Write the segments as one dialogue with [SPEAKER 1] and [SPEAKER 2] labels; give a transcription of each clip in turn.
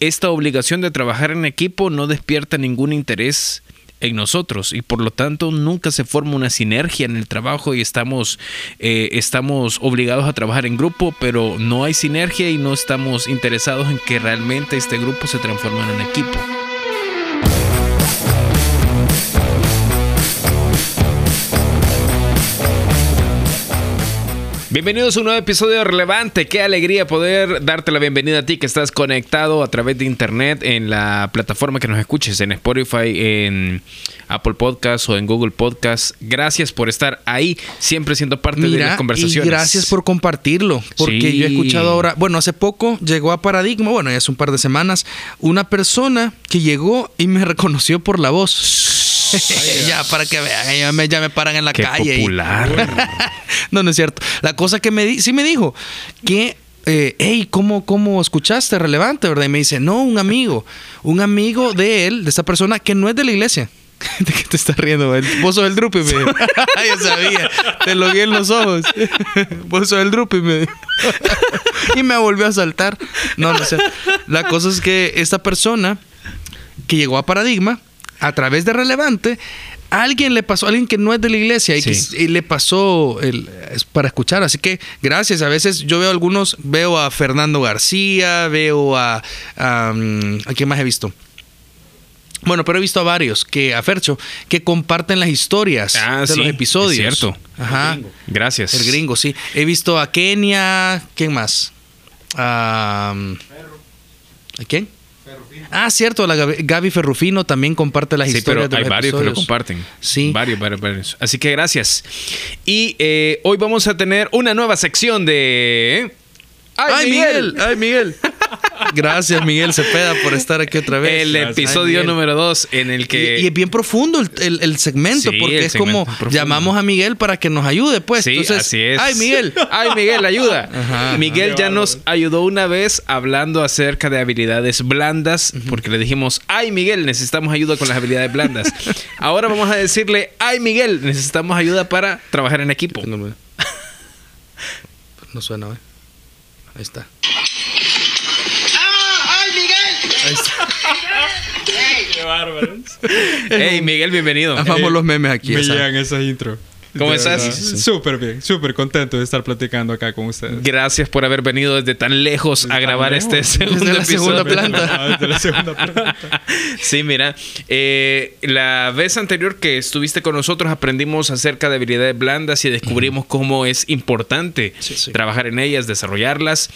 [SPEAKER 1] esta obligación de trabajar en equipo no despierta ningún interés en nosotros y por lo tanto nunca se forma una sinergia en el trabajo y estamos, eh, estamos obligados a trabajar en grupo, pero no hay sinergia y no estamos interesados en que realmente este grupo se transforme en un equipo. Bienvenidos a un nuevo episodio relevante. Qué alegría poder darte la bienvenida a ti que estás conectado a través de internet en la plataforma que nos escuches, en Spotify, en Apple Podcasts o en Google Podcasts. Gracias por estar ahí, siempre siendo parte de las conversaciones.
[SPEAKER 2] Y gracias por compartirlo, porque yo he escuchado ahora, bueno, hace poco llegó a Paradigma, bueno, ya hace un par de semanas, una persona que llegó y me reconoció por la voz. Ya, para que vean, ya me, ya me paran en la
[SPEAKER 1] Qué
[SPEAKER 2] calle. y-
[SPEAKER 1] popular.
[SPEAKER 2] no, no es cierto. La cosa que me di, sí me dijo que, eh, hey, ¿cómo, ¿cómo escuchaste? Relevante, ¿verdad? Y me dice, no, un amigo, un amigo de él, de esta persona que no es de la iglesia. ¿De qué te estás riendo? Vos sos el drupi, me dijo. Yo sabía, te lo vi en los ojos. Vos sos el drupi, me dijo. y me volvió a saltar. No, no sé. La cosa es que esta persona que llegó a Paradigma, a través de Relevante, alguien le pasó, alguien que no es de la iglesia y, que- y le pasó el, para escuchar. Así que gracias. A veces yo veo algunos, veo a Fernando García, veo a... a, ¿a quién más he visto? Bueno, pero he visto a varios, que a Fercho, que comparten las historias
[SPEAKER 1] Ah,
[SPEAKER 2] de
[SPEAKER 1] sí,
[SPEAKER 2] los episodios.
[SPEAKER 1] es cierto.
[SPEAKER 2] Ajá.
[SPEAKER 1] Gracias.
[SPEAKER 2] El gringo, sí. He visto a Kenia. ¿Quién más? ¿A quién? Ah, cierto, la Gaby, Gaby Ferrufino también comparte las
[SPEAKER 1] Sí, pero
[SPEAKER 2] historias de
[SPEAKER 1] hay
[SPEAKER 2] los
[SPEAKER 1] varios que lo comparten.
[SPEAKER 2] Sí.
[SPEAKER 1] Varios, varios, varios. Así que gracias. Y eh, hoy vamos a tener una nueva sección de...
[SPEAKER 2] ¡Ay, Miguel! ¡Ay, Miguel! Gracias, Miguel Cepeda, por estar aquí otra vez.
[SPEAKER 1] El
[SPEAKER 2] Gracias.
[SPEAKER 1] episodio
[SPEAKER 2] Miguel.
[SPEAKER 1] número 2 en el que...
[SPEAKER 2] Y, y es bien profundo el, el- el segmento,
[SPEAKER 1] Sí,
[SPEAKER 2] porque
[SPEAKER 1] el
[SPEAKER 2] es como
[SPEAKER 1] segmento es profundo.
[SPEAKER 2] llamamos a Miguel para que nos ayude, pues.
[SPEAKER 1] Sí,
[SPEAKER 2] Entonces,
[SPEAKER 1] así es.
[SPEAKER 2] ¡Ay, Miguel!
[SPEAKER 1] ¡Ay, Miguel, ayuda!
[SPEAKER 2] Ajá.
[SPEAKER 1] Miguel ya nos ayudó una vez hablando acerca de habilidades blandas, porque le dijimos, ¡ay, Miguel, necesitamos ayuda con las habilidades blandas! Ahora vamos a decirle, ¡ay, Miguel, necesitamos ayuda para trabajar en equipo!
[SPEAKER 2] No suena, ¿eh? Ahí está. Ahí está.
[SPEAKER 3] Qué bárbaros.
[SPEAKER 1] ¡Hey, Miguel, bienvenido!
[SPEAKER 2] Amamos los memes aquí.
[SPEAKER 3] Me
[SPEAKER 2] esa.
[SPEAKER 3] llegan esas intro.
[SPEAKER 1] ¿Cómo
[SPEAKER 3] De
[SPEAKER 1] estás?
[SPEAKER 3] Súper bien, súper contento de estar platicando acá con ustedes.
[SPEAKER 1] Gracias por haber venido desde tan lejos a grabar este
[SPEAKER 3] lejos.
[SPEAKER 1] segundo
[SPEAKER 2] Desde la segunda
[SPEAKER 1] episodio.
[SPEAKER 2] planta.
[SPEAKER 3] Ah, desde la segunda planta.
[SPEAKER 1] Sí, mira, eh, la vez anterior que estuviste con nosotros aprendimos acerca de habilidades blandas y descubrimos cómo es importante
[SPEAKER 2] Sí, sí.
[SPEAKER 1] trabajar en ellas, desarrollarlas.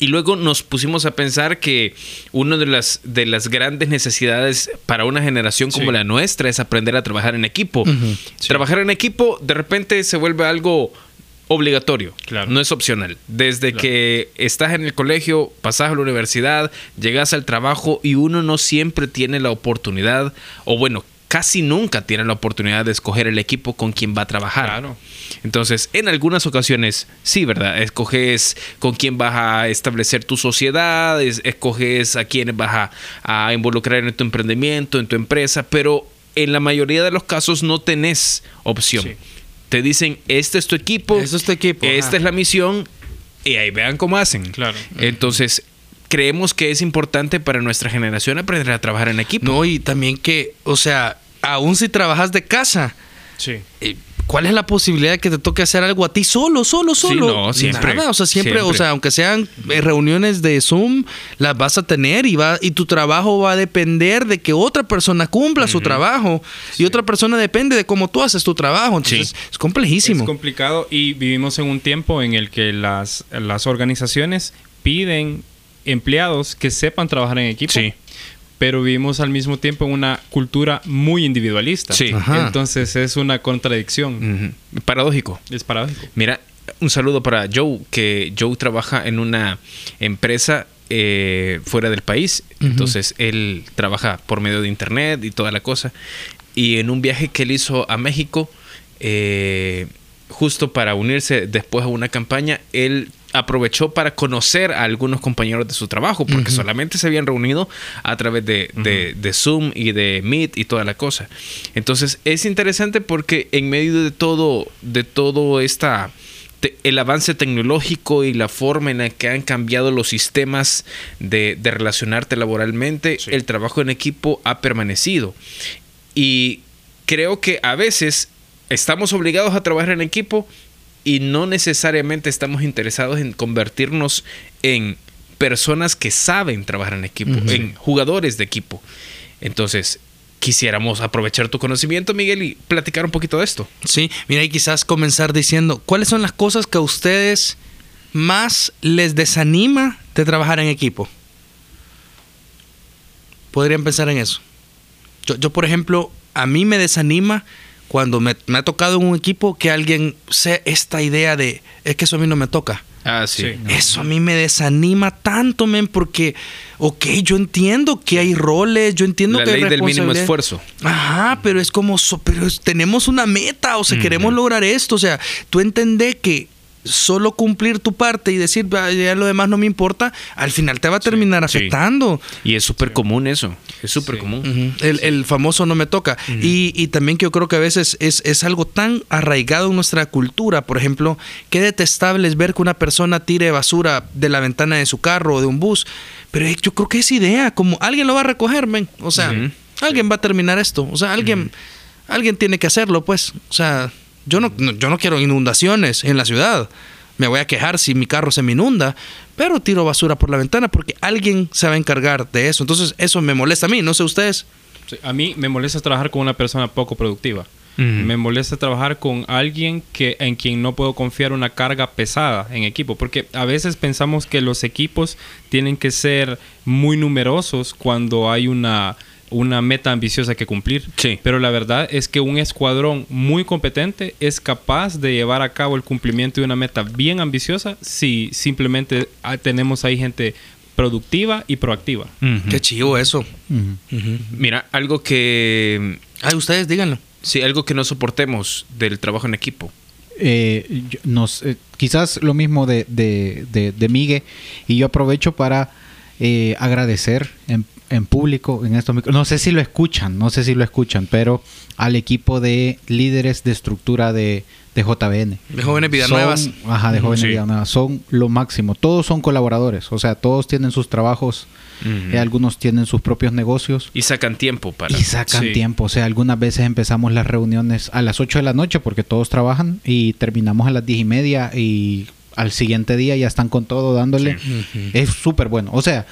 [SPEAKER 1] Y luego nos pusimos a pensar que una de las, de las grandes necesidades para una generación como
[SPEAKER 3] Sí.
[SPEAKER 1] la nuestra es aprender a trabajar en equipo. Trabajar en equipo de repente se vuelve algo obligatorio,
[SPEAKER 3] Claro.
[SPEAKER 1] no es opcional. Desde
[SPEAKER 3] Claro.
[SPEAKER 1] que estás en el colegio, pasas a la universidad, llegas al trabajo y uno no siempre tiene la oportunidad, o bueno, casi nunca tiene la oportunidad de escoger el equipo con quien va a trabajar.
[SPEAKER 3] Claro.
[SPEAKER 1] Entonces, en algunas ocasiones, sí, ¿verdad? Escoges con quién vas a establecer tu sociedad, es- escoges a quién vas a, a involucrar en tu emprendimiento, en tu empresa, pero en la mayoría de los casos no tenés opción.
[SPEAKER 3] Sí.
[SPEAKER 1] Te dicen, este es tu equipo,
[SPEAKER 2] Este es tu equipo,
[SPEAKER 1] esta es la misión, y ahí vean cómo hacen.
[SPEAKER 3] Claro.
[SPEAKER 1] Entonces, creemos que es importante para nuestra generación aprender a trabajar en equipo.
[SPEAKER 2] No, y también que, o sea, aún si trabajas de casa,
[SPEAKER 3] Sí.
[SPEAKER 2] eh, ¿cuál es la posibilidad de que te toque hacer algo a ti solo, solo,
[SPEAKER 1] Sí,
[SPEAKER 2] solo?
[SPEAKER 1] no, siempre.
[SPEAKER 2] Nada, o sea, siempre,
[SPEAKER 1] Siempre.
[SPEAKER 2] o sea, aunque sean eh, reuniones de Zoom, las vas a tener y va y tu trabajo va a depender de que otra persona cumpla su trabajo y otra persona depende de cómo tú haces tu trabajo. Entonces,
[SPEAKER 1] Sí.
[SPEAKER 2] es complejísimo.
[SPEAKER 3] Es complicado y vivimos en un tiempo en el que las, las organizaciones piden empleados que sepan trabajar en equipo.
[SPEAKER 1] Sí.
[SPEAKER 3] Pero vivimos al mismo tiempo en una cultura muy individualista.
[SPEAKER 1] Sí.
[SPEAKER 2] Ajá.
[SPEAKER 3] Entonces es una contradicción.
[SPEAKER 1] Paradójico.
[SPEAKER 3] Es paradójico.
[SPEAKER 1] Mira, un saludo para Joe, que Joe trabaja en una empresa eh, fuera del país. Entonces, él trabaja por medio de internet y toda la cosa. Y en un viaje que él hizo a México, eh, justo para unirse después a una campaña, él aprovechó para conocer a algunos compañeros de su trabajo, porque solamente se habían reunido a través de, de- de Zoom y de Meet y toda la cosa. Entonces es interesante porque en medio de todo, de todo esta te- el avance tecnológico y la forma en la que han cambiado los sistemas de, de relacionarte laboralmente, el trabajo en equipo ha permanecido. Y creo que a veces estamos obligados a trabajar en equipo y no necesariamente estamos interesados en convertirnos en personas que saben trabajar en equipo, en jugadores de equipo. Entonces, quisiéramos aprovechar tu conocimiento, Miguel, y platicar un poquito de esto.
[SPEAKER 2] Sí, mira, y quizás comenzar diciendo, ¿cuáles son las cosas que a ustedes más les desanima de trabajar en equipo? Podrían pensar en eso. Yo, yo, por ejemplo, a mí me desanima cuando me, me ha tocado en un equipo que alguien sea esta idea de, es que eso a mí no me toca.
[SPEAKER 1] Ah, sí.
[SPEAKER 3] Sí.
[SPEAKER 2] Eso a mí me desanima tanto, men, porque, ok, yo entiendo que hay roles, yo entiendo
[SPEAKER 1] La
[SPEAKER 2] que hay
[SPEAKER 1] ley del mínimo esfuerzo.
[SPEAKER 2] Ajá, pero es como, so- pero es- tenemos una meta, o sea, queremos lograr esto, o sea, tú entendés que solo cumplir tu parte y decir, "Ah, ya lo demás no me importa, al final te va a terminar
[SPEAKER 1] sí.
[SPEAKER 2] afectando.
[SPEAKER 1] Y es súper común eso. Es súper
[SPEAKER 3] Sí.
[SPEAKER 1] común.
[SPEAKER 2] El, el famoso no me toca. y, y también que yo creo que a veces es, es algo tan arraigado en nuestra cultura. Por ejemplo, qué detestable es ver que una persona tire basura de la ventana de su carro o de un bus. Pero eh, yo creo que es idea, como alguien lo va a recoger, men. O sea, alguien va a terminar esto. O sea, alguien, alguien tiene que hacerlo, pues. O sea, yo no, no- yo no quiero inundaciones en la ciudad. Me voy a quejar si mi carro se me inunda, pero tiro basura por la ventana porque alguien se va a encargar de eso. Entonces, eso me molesta a mí, no sé ustedes.
[SPEAKER 3] Sí, A mí me molesta trabajar con una persona poco productiva. Me molesta trabajar con alguien que en quien no puedo confiar una carga pesada en equipo, porque a veces pensamos que los equipos tienen que ser muy numerosos cuando hay una una meta ambiciosa que cumplir.
[SPEAKER 1] Sí.
[SPEAKER 3] Pero la verdad es que un escuadrón muy competente es capaz de llevar a cabo el cumplimiento de una meta bien ambiciosa si simplemente ah, tenemos ahí gente productiva y proactiva.
[SPEAKER 2] Qué chivo eso.
[SPEAKER 1] Mira, algo que
[SPEAKER 2] Ay, ustedes díganlo.
[SPEAKER 1] sí, algo que no soportemos del trabajo en equipo.
[SPEAKER 4] Eh, yo- nos, eh, quizás lo mismo de, de, de, de Migue y yo aprovecho para eh, agradecer en, en público en estos micro- no sé si lo escuchan no sé si lo escuchan pero al equipo de líderes de estructura de, de JBN
[SPEAKER 2] De jóvenes vidas nuevas.
[SPEAKER 4] ajá de jóvenes
[SPEAKER 1] Sí.
[SPEAKER 4] vidas nuevas son lo máximo todos son colaboradores o sea todos tienen sus trabajos eh, algunos tienen sus propios negocios
[SPEAKER 1] Y sacan tiempo para.
[SPEAKER 4] y sacan
[SPEAKER 3] Sí.
[SPEAKER 4] tiempo. O sea, algunas veces empezamos las reuniones a las 8 de la noche porque todos trabajan y terminamos a las 10 y media y al siguiente día ya están con todo dándole. Es súper bueno. O sea,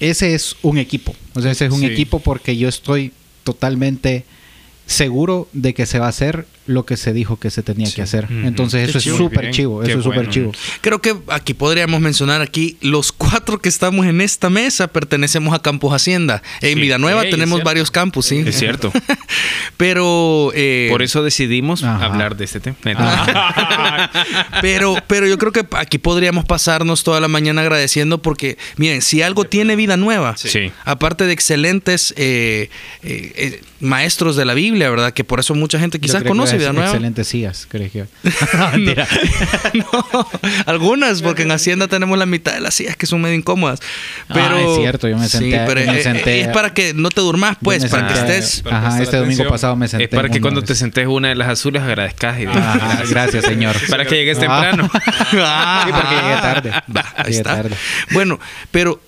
[SPEAKER 4] ese es un equipo. O sea, ese es un
[SPEAKER 3] Sí.
[SPEAKER 4] equipo porque yo estoy totalmente seguro de que se va a hacer lo que se dijo que se tenía que hacer. Entonces
[SPEAKER 2] Qué
[SPEAKER 4] eso es súper chivo.
[SPEAKER 3] Qué
[SPEAKER 4] Eso es súper
[SPEAKER 3] bueno.
[SPEAKER 4] chivo.
[SPEAKER 2] Creo que aquí podríamos mencionar aquí los cuatro que estamos en esta mesa pertenecemos a Campus Hacienda. En
[SPEAKER 1] Sí.
[SPEAKER 2] Villanueva
[SPEAKER 3] es
[SPEAKER 2] tenemos varios campus, sí.
[SPEAKER 1] Es cierto.
[SPEAKER 2] Pero eh,
[SPEAKER 1] Por eso decidimos
[SPEAKER 4] Ajá.
[SPEAKER 1] hablar de este tema.
[SPEAKER 2] pero, pero yo creo que aquí podríamos pasarnos toda la mañana agradeciendo porque, miren, si algo tiene vida nueva,
[SPEAKER 1] Sí.
[SPEAKER 2] aparte de excelentes eh, eh, eh, maestros de la Biblia, ¿verdad? Que por eso mucha gente
[SPEAKER 4] Yo
[SPEAKER 2] quizás conoce
[SPEAKER 4] es
[SPEAKER 2] vida nueva.
[SPEAKER 4] Excelentes sillas, creo que. Mentira.
[SPEAKER 2] no, algunas, porque en Hacienda tenemos la mitad de las sillas que son medio incómodas. Pero,
[SPEAKER 4] Ah, es cierto, yo me
[SPEAKER 2] Sí,
[SPEAKER 4] senté-
[SPEAKER 2] pero
[SPEAKER 4] me senté-
[SPEAKER 2] es para que no te durmas, pues,
[SPEAKER 4] me
[SPEAKER 2] para que
[SPEAKER 4] senté-
[SPEAKER 2] estés.
[SPEAKER 3] Para
[SPEAKER 4] Ajá, este domingo
[SPEAKER 3] atención.
[SPEAKER 4] pasado me senté.
[SPEAKER 1] Es para que cuando
[SPEAKER 4] una
[SPEAKER 1] te
[SPEAKER 4] vez.
[SPEAKER 1] sentes una de las azules agradezcas. Y digas,
[SPEAKER 4] Ah, gracias, señor.
[SPEAKER 1] Para que llegues
[SPEAKER 4] Ah.
[SPEAKER 1] temprano.
[SPEAKER 2] Ah,
[SPEAKER 4] Sí, porque llegué tarde.
[SPEAKER 2] Va, ahí
[SPEAKER 4] Llegué
[SPEAKER 2] está.
[SPEAKER 4] tarde.
[SPEAKER 2] Bueno, pero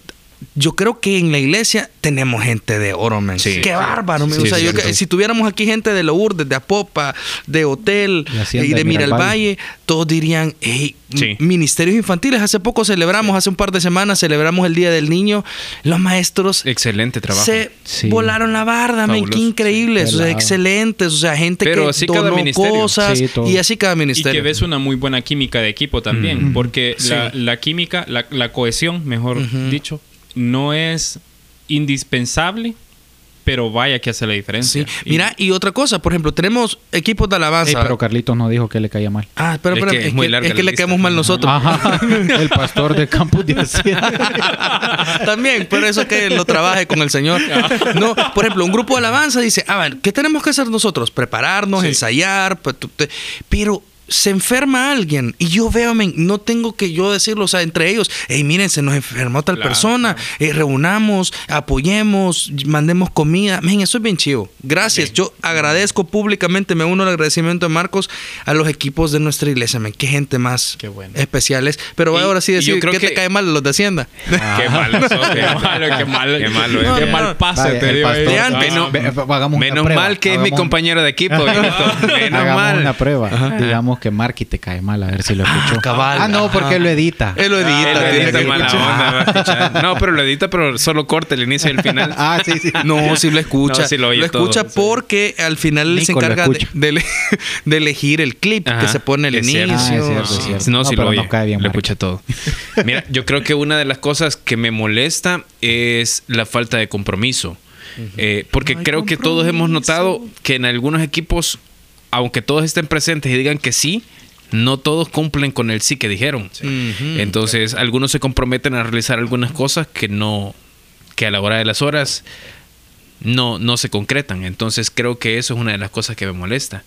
[SPEAKER 2] yo creo que en la iglesia tenemos gente de oro, man.
[SPEAKER 1] Sí.
[SPEAKER 2] Qué bárbaro, man.
[SPEAKER 1] Sí,
[SPEAKER 2] o sea, yo que- si tuviéramos aquí gente de Lourdes, de Apopa, de Hotel
[SPEAKER 4] Y Hacienda
[SPEAKER 2] y de Miralvalle, todos dirían, hey,
[SPEAKER 1] Sí.
[SPEAKER 2] ministerios infantiles. Hace poco celebramos, hace un par de semanas celebramos el Día del Niño. Los maestros
[SPEAKER 1] Excelente trabajo.
[SPEAKER 2] se
[SPEAKER 4] Sí.
[SPEAKER 2] volaron la barda, man. Qué increíbles,
[SPEAKER 4] Sí.
[SPEAKER 2] o sea, excelentes. O sea, gente
[SPEAKER 1] Pero
[SPEAKER 2] que
[SPEAKER 1] así cada
[SPEAKER 2] donó
[SPEAKER 1] ministerio.
[SPEAKER 2] cosas y así cada
[SPEAKER 3] Y
[SPEAKER 2] ministerio.
[SPEAKER 3] que ves una muy buena química de equipo también,
[SPEAKER 4] Ujú.
[SPEAKER 3] porque
[SPEAKER 2] Sí.
[SPEAKER 3] la, la química, la, la cohesión, mejor dicho, no es indispensable, pero vaya que hace la diferencia.
[SPEAKER 2] Sí. Mira, y otra cosa, por ejemplo, tenemos equipos de alabanza.
[SPEAKER 4] Ey, pero Carlitos no dijo que le caía mal.
[SPEAKER 2] Ah, espera,
[SPEAKER 1] Es que
[SPEAKER 2] es,
[SPEAKER 1] es muy
[SPEAKER 2] que,
[SPEAKER 1] larga
[SPEAKER 2] es que le
[SPEAKER 1] lista.
[SPEAKER 2] quedamos mal nosotros.
[SPEAKER 4] Ajá. El pastor de Campus de Hacienda.
[SPEAKER 2] También, pero eso que lo trabaje con el Señor. No, por ejemplo, un grupo de alabanza dice, ah, bueno, ¿qué tenemos que hacer nosotros? Prepararnos,
[SPEAKER 3] Sí.
[SPEAKER 2] ensayar, te- pero se enferma alguien y yo veo, men, no tengo que yo decirlo, o sea, entre ellos, hey, miren, se nos enfermó tal
[SPEAKER 1] Claro,
[SPEAKER 2] persona, eh, reunamos, apoyemos, mandemos comida, men, eso es bien chido. Gracias, yo agradezco públicamente, me uno al agradecimiento de Marcos a los equipos de nuestra iglesia, men, qué gente más
[SPEAKER 3] Qué bueno.
[SPEAKER 2] especiales. Pero voy
[SPEAKER 1] Y-
[SPEAKER 2] ahora sí decir,
[SPEAKER 1] creo
[SPEAKER 2] ¿qué te
[SPEAKER 1] que-
[SPEAKER 2] cae mal los de Hacienda?
[SPEAKER 1] Qué malo, sos,
[SPEAKER 3] Qué malo, qué malo.
[SPEAKER 1] Qué malo,
[SPEAKER 2] No.
[SPEAKER 3] Qué
[SPEAKER 2] no,
[SPEAKER 3] mal
[SPEAKER 2] no.
[SPEAKER 3] pase
[SPEAKER 4] Vale,
[SPEAKER 3] te
[SPEAKER 2] antes.
[SPEAKER 1] Menos- Menos mal que es mi compañero de equipo. Menos
[SPEAKER 4] Hagamos
[SPEAKER 1] mal.
[SPEAKER 4] una prueba. Digamos que Marky te cae mal, a ver si lo escuchó.
[SPEAKER 2] cabal.
[SPEAKER 4] Ah, no, porque lo edita.
[SPEAKER 2] Él lo edita,
[SPEAKER 1] Él lo
[SPEAKER 2] tiene
[SPEAKER 1] edita
[SPEAKER 2] que
[SPEAKER 1] mala
[SPEAKER 2] escuchar.
[SPEAKER 1] onda, va a escuchar. No, pero lo edita, pero solo corta el inicio y el final.
[SPEAKER 4] Ah, sí, sí.
[SPEAKER 2] No, sí lo escucha.
[SPEAKER 1] No, sí lo oye
[SPEAKER 2] escucha
[SPEAKER 1] todo, sí.
[SPEAKER 2] porque al final él se
[SPEAKER 4] lo
[SPEAKER 2] encarga de,
[SPEAKER 4] escucha.
[SPEAKER 2] de ele- de elegir el clip
[SPEAKER 1] Ajá,
[SPEAKER 2] que se pone al inicio.
[SPEAKER 1] cierto.
[SPEAKER 4] Ah, es cierto,
[SPEAKER 2] Sí.
[SPEAKER 4] es cierto.
[SPEAKER 1] No,
[SPEAKER 4] No,
[SPEAKER 1] si
[SPEAKER 4] pero
[SPEAKER 1] lo oye,
[SPEAKER 4] cae bien,
[SPEAKER 1] lo escucha todo. Mira, yo creo que una de las cosas que me molesta es la falta de compromiso. Eh, porque
[SPEAKER 2] No
[SPEAKER 1] creo que todos hemos notado que en algunos equipos, aunque todos estén presentes y digan que sí, no todos cumplen con el sí que dijeron. Entonces, algunos se comprometen a realizar algunas cosas que no, que a la hora de las horas no, no se concretan. Entonces, creo que eso es una de las cosas que me molesta.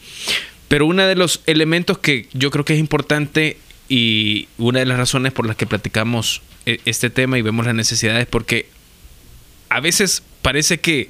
[SPEAKER 1] Pero uno de los elementos que yo creo que es importante y una de las razones por las que platicamos eh, este tema y vemos las necesidades, porque a veces parece que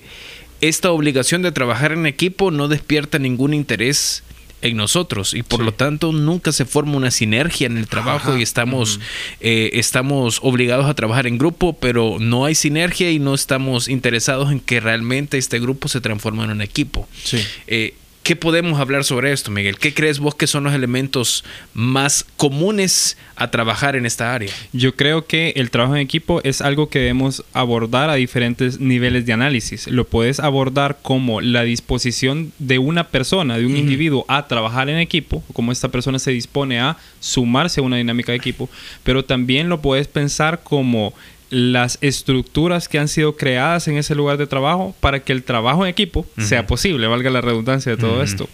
[SPEAKER 1] esta obligación de trabajar en equipo no despierta ningún interés en nosotros y por lo tanto nunca se forma una sinergia en el trabajo y estamos eh, estamos obligados a trabajar en grupo pero no hay sinergia y no estamos interesados en que realmente este grupo se transforme en un equipo.
[SPEAKER 2] Sí.
[SPEAKER 1] Eh, ¿Qué podemos hablar sobre esto, Miguel? ¿Qué crees vos que son los elementos más comunes a trabajar en esta área?
[SPEAKER 3] Yo creo que el trabajo en equipo es algo que debemos abordar a diferentes niveles de análisis. Lo puedes abordar como la disposición de una persona, de un individuo a trabajar en equipo, como esta persona se dispone a sumarse a una dinámica de equipo, pero también lo puedes pensar como las estructuras que han sido creadas en ese lugar de trabajo para que el trabajo en equipo sea posible, valga la redundancia de todo esto.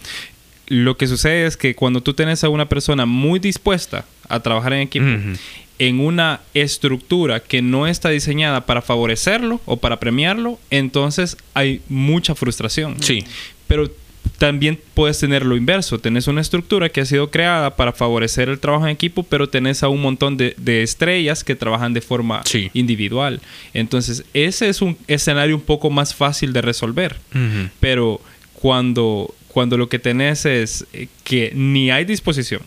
[SPEAKER 3] Lo que sucede es que cuando tú tienes a una persona muy dispuesta a trabajar en equipo, en una estructura que no está diseñada para favorecerlo o para premiarlo, entonces hay mucha frustración.
[SPEAKER 1] Sí.
[SPEAKER 3] Pero también puedes tener lo inverso. Tenés una estructura que ha sido creada para favorecer el trabajo en equipo, pero tenés a un montón de, de estrellas que trabajan de forma
[SPEAKER 1] Sí.
[SPEAKER 3] individual. Entonces, ese es un escenario un poco más fácil de resolver. Pero cuando, cuando lo que tenés es eh, que ni hay disposición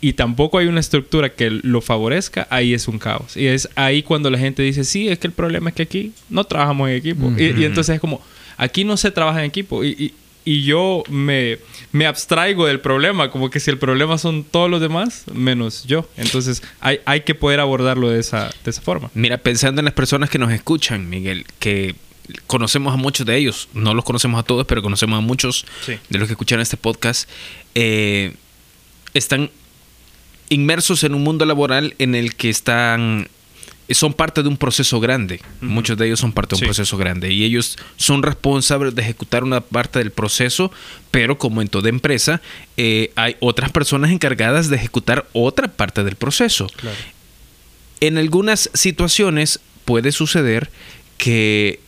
[SPEAKER 3] y tampoco hay una estructura que lo favorezca, ahí es un caos. Y es ahí cuando la gente dice, sí, es que el problema es que aquí no trabajamos en equipo. y, y entonces es como, aquí no se trabaja en equipo. Y, y- y yo me, me abstraigo del problema, como que si el problema son todos los demás, menos yo. Entonces hay, hay que poder abordarlo de esa, de esa forma.
[SPEAKER 1] Mira, pensando en las personas que nos escuchan, Miguel, que conocemos a muchos de ellos, no los conocemos a todos, pero conocemos a muchos
[SPEAKER 3] Sí.
[SPEAKER 1] de los que escuchan este podcast, eh, están inmersos en un mundo laboral en el que están son parte de un proceso grande. Muchos de ellos son parte de un proceso grande y ellos son responsables de ejecutar una parte del proceso, pero como en toda empresa, eh, hay otras personas encargadas de ejecutar otra parte del proceso. En algunas situaciones puede suceder que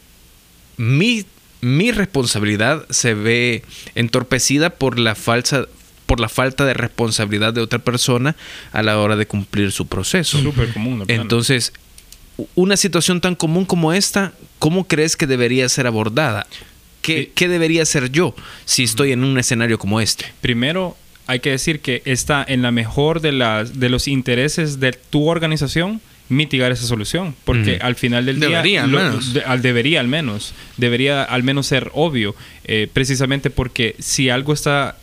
[SPEAKER 1] mi, mi responsabilidad se ve entorpecida por la falsa por la falta de responsabilidad de otra persona a la hora de cumplir su proceso.
[SPEAKER 3] Súper común.
[SPEAKER 1] Entonces, una situación tan común como esta, ¿cómo crees que debería ser abordada? ¿Qué,
[SPEAKER 3] Eh,
[SPEAKER 1] qué debería hacer yo si estoy en un escenario como este?
[SPEAKER 3] Primero, hay que decir que está en la mejor de, las, de los intereses de tu organización mitigar esa solución. Porque al final del día...
[SPEAKER 2] Debería, al
[SPEAKER 3] lo-
[SPEAKER 2] menos.
[SPEAKER 3] de- al- debería al menos. Debería al menos ser obvio. eh, precisamente porque si algo está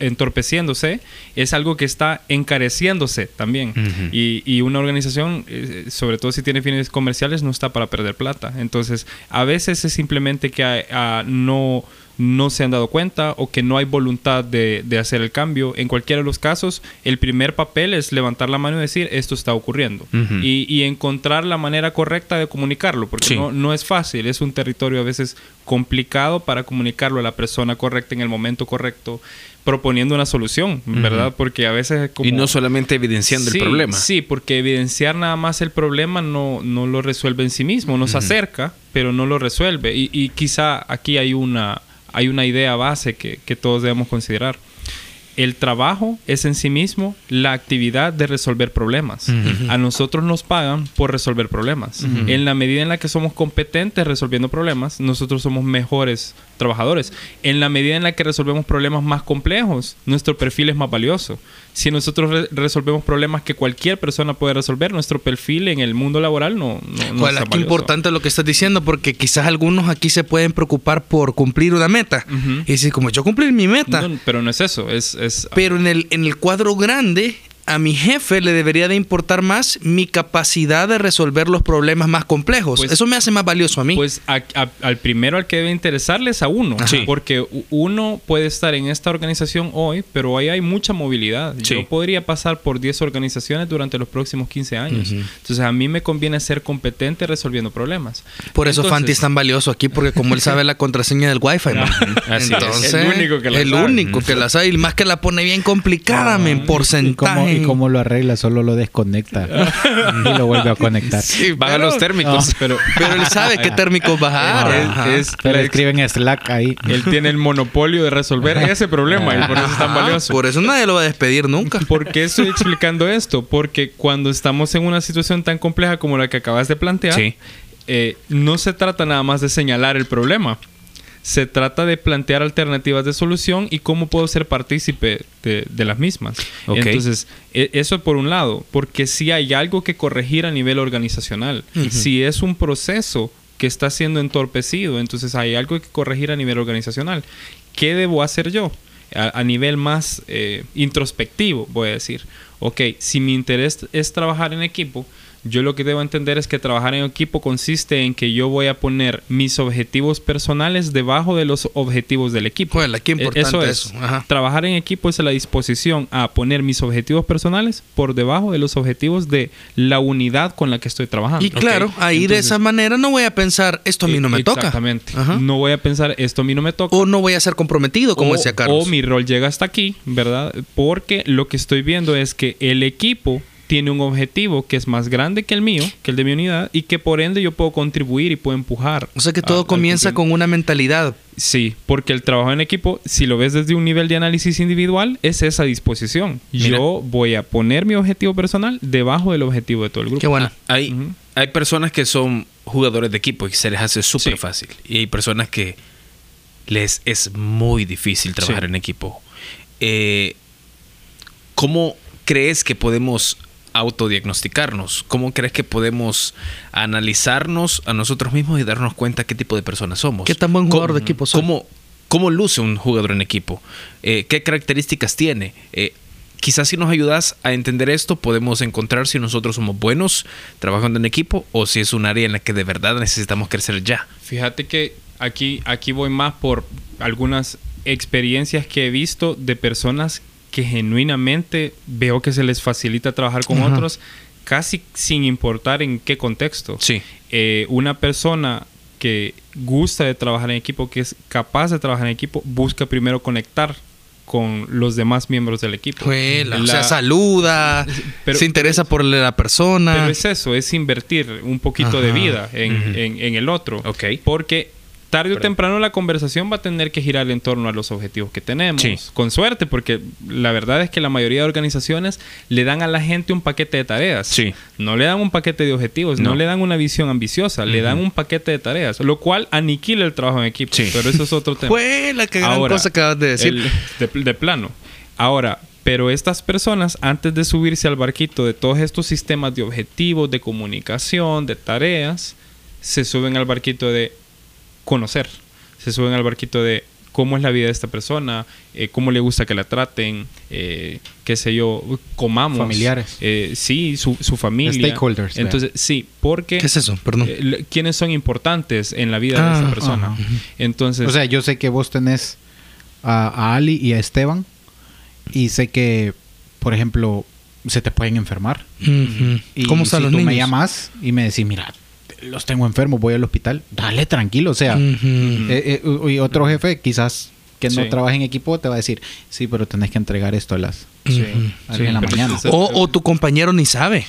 [SPEAKER 3] entorpeciéndose, es algo que está encareciéndose también. Y, y una organización, eh, sobre todo si tiene fines comerciales, no está para perder plata. Entonces, a veces es simplemente que ah, no, no se han dado cuenta o que no hay voluntad de, de hacer el cambio. En cualquiera de los casos, el primer papel es levantar la mano y decir, esto está ocurriendo. Y, y encontrar la manera correcta de comunicarlo, porque
[SPEAKER 1] Sí.
[SPEAKER 3] no, no es fácil, es un territorio a veces complicado para comunicarlo a la persona correcta en el momento correcto, proponiendo una solución, ¿verdad? Porque a veces es como...
[SPEAKER 1] y no solamente evidenciando
[SPEAKER 3] Sí,
[SPEAKER 1] el problema.
[SPEAKER 3] Sí, porque evidenciar nada más el problema no, no lo resuelve en sí mismo. Nos acerca, pero no lo resuelve. Y, y quizá aquí hay una, hay una idea base que, que todos debemos considerar. el trabajo es en sí mismo la actividad de resolver problemas. A nosotros nos pagan por resolver problemas. En la medida en la que somos competentes resolviendo problemas, nosotros somos mejores trabajadores. En la medida en la que resolvemos problemas más complejos, nuestro perfil es más valioso. Si nosotros re- resolvemos problemas que cualquier persona puede resolver, nuestro perfil en el mundo laboral no, no, no valioso.
[SPEAKER 2] importante lo que estás diciendo, porque quizás algunos aquí se pueden preocupar por cumplir una meta. Y decir, como yo cumplir mi meta.
[SPEAKER 3] No, pero no es eso, es... es
[SPEAKER 2] Pero en el, en el cuadro grande, a mi jefe le debería de importar más mi capacidad de resolver los problemas más complejos.
[SPEAKER 3] Pues-
[SPEAKER 2] Eso me hace más valioso a mí.
[SPEAKER 3] Pues a- a- al primero al que debe interesarle es a uno.
[SPEAKER 1] Sí.
[SPEAKER 3] Porque uno puede estar en esta organización hoy, pero ahí hay mucha movilidad.
[SPEAKER 1] Sí.
[SPEAKER 3] Yo podría pasar por 10 organizaciones durante los próximos 15 años. Entonces a mí me conviene ser competente resolviendo problemas.
[SPEAKER 2] Por eso
[SPEAKER 3] Entonces-
[SPEAKER 2] Fanti es tan valioso aquí, porque como él sabe la contraseña del Wi-Fi, man.
[SPEAKER 1] Así es.
[SPEAKER 3] El único que la
[SPEAKER 2] el
[SPEAKER 3] sabe.
[SPEAKER 2] único que la sabe. Y más que la pone bien complicada, men,
[SPEAKER 4] Y cómo,
[SPEAKER 2] porcentaje.
[SPEAKER 4] Y cómo lo arregla, solo lo desconecta y lo vuelve a conectar.
[SPEAKER 2] Sí,
[SPEAKER 1] Baja
[SPEAKER 2] pero-
[SPEAKER 1] los térmicos.
[SPEAKER 3] Pero,
[SPEAKER 2] Pero él sabe qué térmicos bajar.
[SPEAKER 3] Es- es-
[SPEAKER 4] Pero escriben Slack ahí.
[SPEAKER 3] él tiene el monopolio de resolver ese problema y por eso es tan valioso.
[SPEAKER 2] Por eso nadie lo va a despedir nunca.
[SPEAKER 3] ¿Por qué estoy explicando esto? Porque cuando estamos en una situación tan compleja como la que acabas de plantear,
[SPEAKER 1] Sí.
[SPEAKER 3] eh, no se trata nada más de señalar el problema. Se trata de plantear alternativas de solución y cómo puedo ser partícipe de, de las mismas. Entonces, e- eso por un lado, porque si hay algo que corregir a nivel organizacional, si es un proceso que está siendo entorpecido, entonces hay algo que corregir a nivel organizacional. ¿Qué debo hacer yo? A, a nivel más eh, introspectivo, voy a decir. Ok, si mi interés es trabajar en equipo, yo lo que debo entender es que trabajar en equipo consiste en que yo voy a poner mis objetivos personales debajo de los objetivos del equipo.
[SPEAKER 2] Joder, qué
[SPEAKER 3] E-
[SPEAKER 2] importante
[SPEAKER 3] eso es.
[SPEAKER 2] eso. Ajá.
[SPEAKER 3] Trabajar en equipo es la disposición a poner mis objetivos personales por debajo de los objetivos de la unidad con la que estoy trabajando.
[SPEAKER 2] Y claro, ahí de esa manera no voy a pensar, esto a mí no me toca.
[SPEAKER 3] Exactamente. No voy a pensar, esto a mí no me toca.
[SPEAKER 2] O no voy a ser comprometido, como
[SPEAKER 3] o,
[SPEAKER 2] decía Carlos.
[SPEAKER 3] o mi rol llega hasta aquí, ¿verdad? Porque lo que estoy viendo es que el equipo tiene un objetivo que es más grande que el mío, que el de mi unidad, y que por ende yo puedo contribuir y puedo empujar.
[SPEAKER 2] O sea que todo comienza con una mentalidad.
[SPEAKER 3] Sí, porque el trabajo en equipo, si lo ves desde un nivel de análisis individual, es esa disposición.
[SPEAKER 1] Mira.
[SPEAKER 3] Yo voy a poner mi objetivo personal debajo del objetivo de todo el grupo.
[SPEAKER 2] Qué bueno.
[SPEAKER 1] Ah, hay, hay personas que son jugadores de equipo y se les hace súper
[SPEAKER 3] Sí.
[SPEAKER 1] fácil. Y hay personas que les es muy difícil trabajar
[SPEAKER 3] Sí.
[SPEAKER 1] en equipo. Eh, ¿Cómo crees que podemos autodiagnosticarnos? ¿Cómo crees que podemos analizarnos a nosotros mismos y darnos cuenta qué tipo de personas somos?
[SPEAKER 2] ¿Qué tan buen jugador
[SPEAKER 1] ¿Cómo-
[SPEAKER 2] de equipo soy?
[SPEAKER 1] ¿Cómo, cómo luce un jugador en equipo? Eh, ¿Qué características tiene? Eh, quizás si nos ayudas a entender esto, podemos encontrar si nosotros somos buenos trabajando en equipo o si es un área en la que de verdad necesitamos crecer ya.
[SPEAKER 3] Fíjate que aquí, aquí voy más por algunas experiencias que he visto de personas que genuinamente veo que se les facilita trabajar con otros, casi sin importar en qué contexto.
[SPEAKER 1] Sí.
[SPEAKER 3] Eh, una persona que gusta de trabajar en equipo, que es capaz de trabajar en equipo, busca primero conectar con los demás miembros del equipo.
[SPEAKER 2] Juela, o
[SPEAKER 3] La-
[SPEAKER 2] sea, saluda,
[SPEAKER 3] Pero-
[SPEAKER 2] se interesa por la persona.
[SPEAKER 3] Pero es eso, es invertir un poquito de vida en, en- en el otro.
[SPEAKER 1] Ok.
[SPEAKER 3] Porque tarde o temprano la conversación va a tener que girar en torno a los objetivos que tenemos.
[SPEAKER 1] Sí.
[SPEAKER 3] Con suerte, porque la verdad es que la mayoría de organizaciones le dan a la gente un paquete de tareas.
[SPEAKER 1] Sí.
[SPEAKER 3] No le dan un paquete de objetivos, no,
[SPEAKER 1] No.
[SPEAKER 3] le dan una visión ambiciosa, le dan un paquete de tareas, lo cual aniquila el trabajo en equipo.
[SPEAKER 1] Sí.
[SPEAKER 3] Pero eso es otro tema.
[SPEAKER 2] Juela, qué gran cosa acabas de decir.
[SPEAKER 3] el- de, de plano. Ahora, pero estas personas, antes de subirse al barquito de todos estos sistemas de objetivos, de comunicación, de tareas, se suben al barquito de conocer. Se suben al barquito de cómo es la vida de esta persona, eh, cómo le gusta que la traten, eh, qué sé yo, comamos.
[SPEAKER 4] Familiares.
[SPEAKER 3] Eh, sí, su, su familia.
[SPEAKER 4] Stakeholders.
[SPEAKER 3] Entonces, sí, porque...
[SPEAKER 2] ¿Qué es eso? Perdón.
[SPEAKER 3] eh, ¿Quiénes son importantes en la vida de
[SPEAKER 2] Ah,
[SPEAKER 3] esta persona?
[SPEAKER 4] ajá.
[SPEAKER 3] Entonces...
[SPEAKER 4] O sea, yo sé que vos tenés a, a Ali y a Esteban y sé que, por ejemplo, se te pueden enfermar. Y
[SPEAKER 2] ¿Cómo
[SPEAKER 4] si
[SPEAKER 2] están los
[SPEAKER 4] tú
[SPEAKER 2] niños?
[SPEAKER 4] me llamas y me decís, mira, los tengo enfermos, voy al hospital, dale tranquilo. O sea, eh, eh, y otro jefe quizás que no
[SPEAKER 3] Sí.
[SPEAKER 4] trabaja en equipo te va a decir, sí, pero tenés que entregar esto a las
[SPEAKER 3] Sí,
[SPEAKER 4] a
[SPEAKER 3] sí,
[SPEAKER 4] en la mañana.
[SPEAKER 2] O, o tu compañero ni sabe.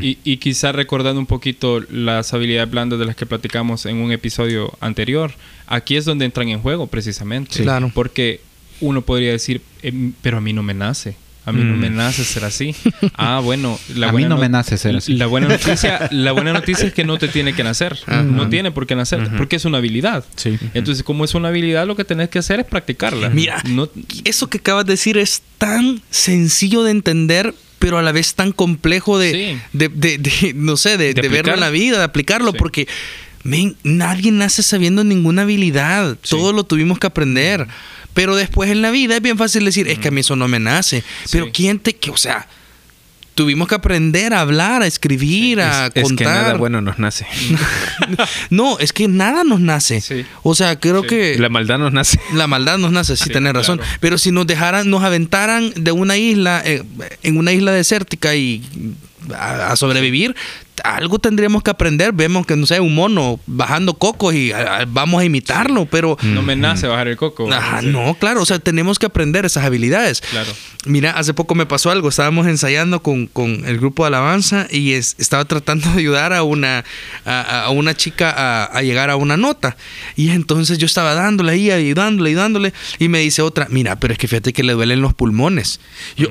[SPEAKER 3] Y, y quizá recordando un poquito las habilidades blandas de las que platicamos en un episodio anterior, aquí es donde entran en juego precisamente.
[SPEAKER 2] Sí. Claro.
[SPEAKER 3] Porque uno podría decir, "Em, pero a mí no me nace. A mí no
[SPEAKER 1] Mm.
[SPEAKER 3] me nace ser así. Ah, bueno, la
[SPEAKER 4] A mí
[SPEAKER 3] buena
[SPEAKER 4] no me nace ser así.
[SPEAKER 3] La buena noticia, la buena noticia es que no te tiene que nacer. No tiene por qué nacer, porque es una habilidad.
[SPEAKER 2] Sí.
[SPEAKER 3] Entonces, como es una habilidad, lo que tenés que hacer es practicarla.
[SPEAKER 2] Mira,
[SPEAKER 3] no,
[SPEAKER 2] Eso que acabas de decir es tan sencillo de entender, pero a la vez tan complejo de,
[SPEAKER 3] Sí.
[SPEAKER 2] de, de- de- no sé, de,
[SPEAKER 1] De
[SPEAKER 2] de verlo en la vida, de aplicarlo,
[SPEAKER 3] Sí.
[SPEAKER 2] porque men, nadie nace sabiendo ninguna habilidad. Todo lo tuvimos que aprender. Pero después en la vida es bien fácil decir, es que a mí eso no me nace. Pero
[SPEAKER 3] Sí.
[SPEAKER 2] ¿quién te, que, o sea, tuvimos que aprender a hablar, a escribir, a
[SPEAKER 1] Es, es
[SPEAKER 2] contar.
[SPEAKER 1] que nada bueno nos nace.
[SPEAKER 2] no, es que nada nos nace.
[SPEAKER 3] Sí.
[SPEAKER 2] O sea, creo
[SPEAKER 3] Sí.
[SPEAKER 2] que
[SPEAKER 1] La maldad nos nace.
[SPEAKER 2] la maldad nos nace, sí,
[SPEAKER 3] Sí,
[SPEAKER 2] tenés razón. Pero si nos dejaran, nos aventaran de una isla, eh, en una isla desértica y a, a sobrevivir, algo tendríamos que aprender. Vemos que, no sé, un mono bajando cocos y ah, vamos a imitarlo, pero...
[SPEAKER 3] no me nace bajar el coco.
[SPEAKER 2] Ajá, no, claro, o sea, tenemos que aprender esas habilidades.
[SPEAKER 3] Claro.
[SPEAKER 2] Mira, hace poco me pasó algo. Estábamos ensayando con, con el grupo de alabanza y es- estaba tratando de ayudar a una, a, a una chica a, a llegar a una nota. Y entonces yo estaba dándole ahí, ayudándole, ayudándole. Y me dice otra, mira, pero es que fíjate que le duelen los pulmones. Yo,